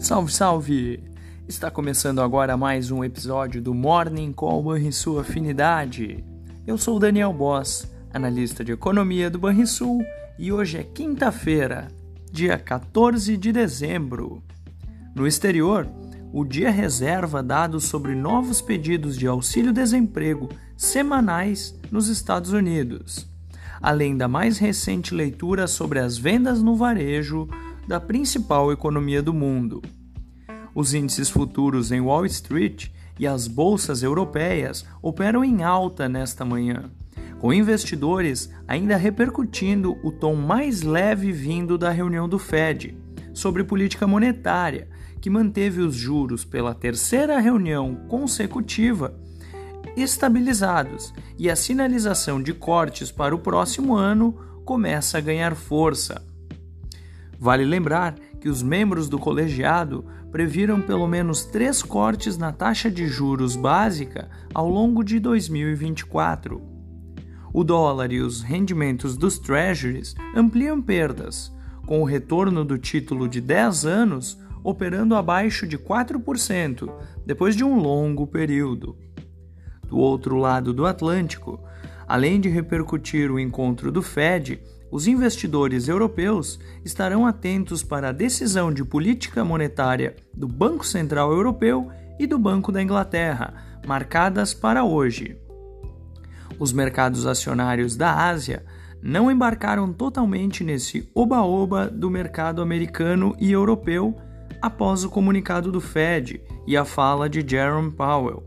Salve, salve! Está começando agora mais um episódio do Morning Call Banrisul Afinidade. Eu sou Daniel Boss, analista de economia do Banrisul, e hoje é quinta-feira, dia 14 de dezembro. No exterior, o dia reserva dados sobre novos pedidos de auxílio-desemprego semanais nos Estados Unidos, além da mais recente leitura sobre as vendas no varejo da principal economia do mundo. Os índices futuros em Wall Street e as bolsas europeias operam em alta nesta manhã, com investidores ainda repercutindo o tom mais leve vindo da reunião do Fed sobre política monetária, que manteve os juros pela terceira reunião consecutiva estabilizados e a sinalização de cortes para o próximo ano começa a ganhar força. Vale lembrar que os membros do colegiado previram pelo menos três cortes na taxa de juros básica ao longo de 2024. O dólar e os rendimentos dos treasuries ampliam perdas, com o retorno do título de 10 anos operando abaixo de 4% depois de um longo período. Do outro lado do Atlântico, além de repercutir o encontro do Fed, os investidores europeus estarão atentos para a decisão de política monetária do Banco Central Europeu e do Banco da Inglaterra, marcadas para hoje. Os mercados acionários da Ásia não embarcaram totalmente nesse oba-oba do mercado americano e europeu após o comunicado do Fed e a fala de Jerome Powell.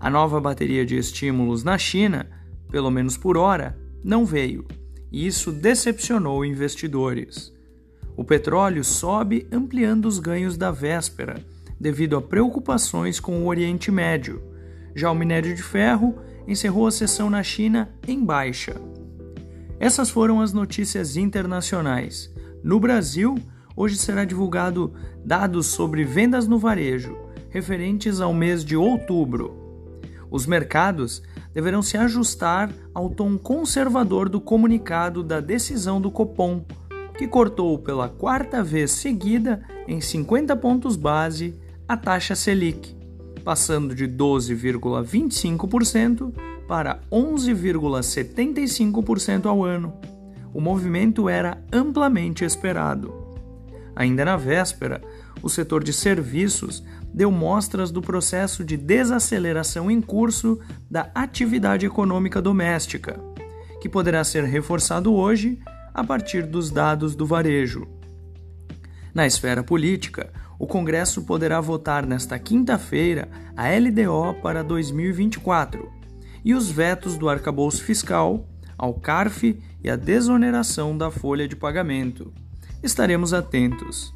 A nova bateria de estímulos na China, pelo menos por hora, não veio, e isso decepcionou investidores. O petróleo sobe ampliando os ganhos da véspera, devido a preocupações com o Oriente Médio. Já o minério de ferro encerrou a sessão na China em baixa. Essas foram as notícias internacionais. No Brasil, hoje será divulgado dados sobre vendas no varejo, referentes ao mês de outubro. Os mercados deverão se ajustar ao tom conservador do comunicado da decisão do Copom, que cortou pela quarta vez seguida em 50 pontos base a taxa Selic, passando de 12,25% para 11,75% ao ano. O movimento era amplamente esperado. Ainda na véspera, o setor de serviços deu mostras do processo de desaceleração em curso da atividade econômica doméstica, que poderá ser reforçado hoje a partir dos dados do varejo. Na esfera política, o Congresso poderá votar nesta quinta-feira a LDO para 2024 e os vetos do arcabouço fiscal, ao CARF e a desoneração da folha de pagamento. Estaremos atentos.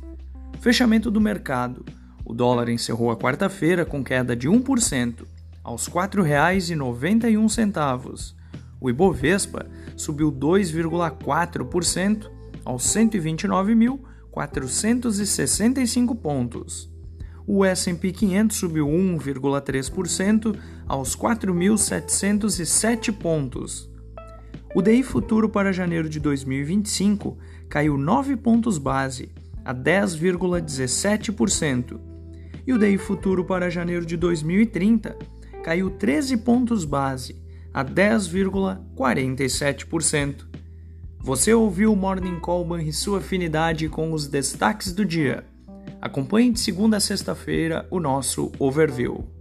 Fechamento do mercado. O dólar encerrou a quarta-feira com queda de 1%, aos R$ 4,91. O Ibovespa subiu 2,4% aos 129.465 pontos. O S&P 500 subiu 1,3% aos 4.707 pontos. O DI futuro para janeiro de 2025 caiu 9 pontos base a 10,17% e o DI futuro para janeiro de 2030 caiu 13 pontos base, a 10,47%. Você ouviu o Morning Call Banrisul Afinidade com os destaques do dia. Acompanhe de segunda a sexta-feira o nosso overview.